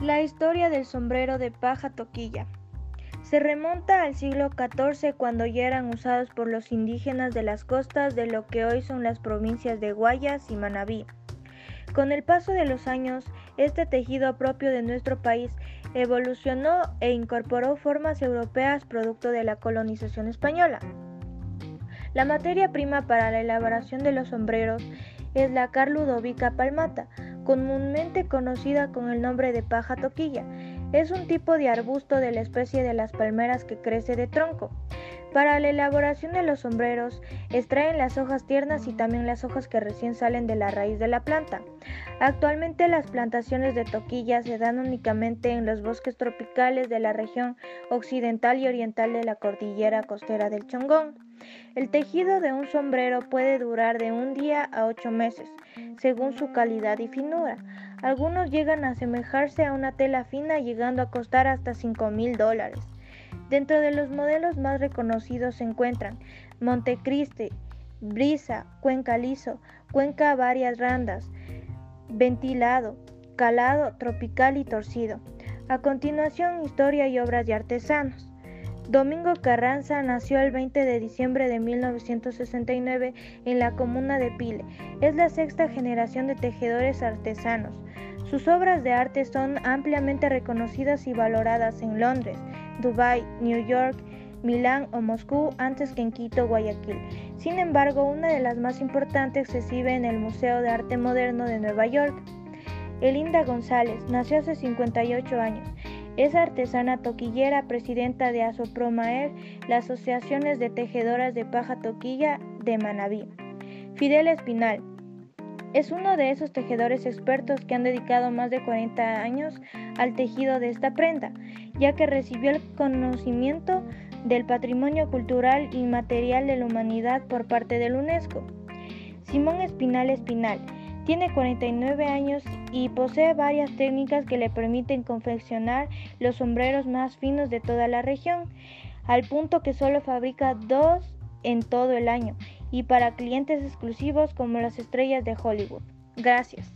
La historia del sombrero de paja toquilla se remonta al siglo XIV cuando ya eran usados por los indígenas de las costas de lo que hoy son las provincias de Guayas y Manabí. Con el paso de los años, este tejido propio de nuestro país evolucionó e incorporó formas europeas producto de la colonización española. La materia prima para la elaboración de los sombreros es la carludovica palmata, comúnmente conocida con el nombre de paja toquilla. Es un tipo de arbusto de la especie de las palmeras que crece de tronco. Para la elaboración de los sombreros, extraen las hojas tiernas y también las hojas que recién salen de la raíz de la planta. Actualmente las plantaciones de toquilla se dan únicamente en los bosques tropicales de la región occidental y oriental de la cordillera costera del Chongón. El tejido de un sombrero puede durar de un día a ocho meses, según su calidad y finura. Algunos llegan a asemejarse a una tela fina llegando a costar hasta 5 mil dólares. Dentro de los modelos más reconocidos se encuentran Montecristi, Brisa, Cuenca liso, Cuenca varias randas, ventilado, calado, tropical y torcido. A continuación, historia y obras de artesanos. Domingo Carranza nació el 20 de diciembre de 1969 en la comuna de Pile. Es la sexta generación de tejedores artesanos. Sus obras de arte son ampliamente reconocidas y valoradas en Londres, Dubái, New York, Milán o Moscú antes que en Quito Guayaquil. Sin embargo, una de las más importantes se exhibe en el Museo de Arte Moderno de Nueva York. Elinda González nació hace 58 años. Es artesana toquillera, presidenta de Asopromaer, la Asociaciones de Tejedoras de Paja Toquilla de Manabí. Fidel Espinal es uno de esos tejedores expertos que han dedicado más de 40 años al tejido de esta prenda, ya que recibió el conocimiento del patrimonio cultural y material de la humanidad por parte del UNESCO. Simón Espinal Espinal tiene 49 años y posee varias técnicas que le permiten confeccionar los sombreros más finos de toda la región, al punto que solo fabrica dos en todo el año y para clientes exclusivos como las estrellas de Hollywood. Gracias.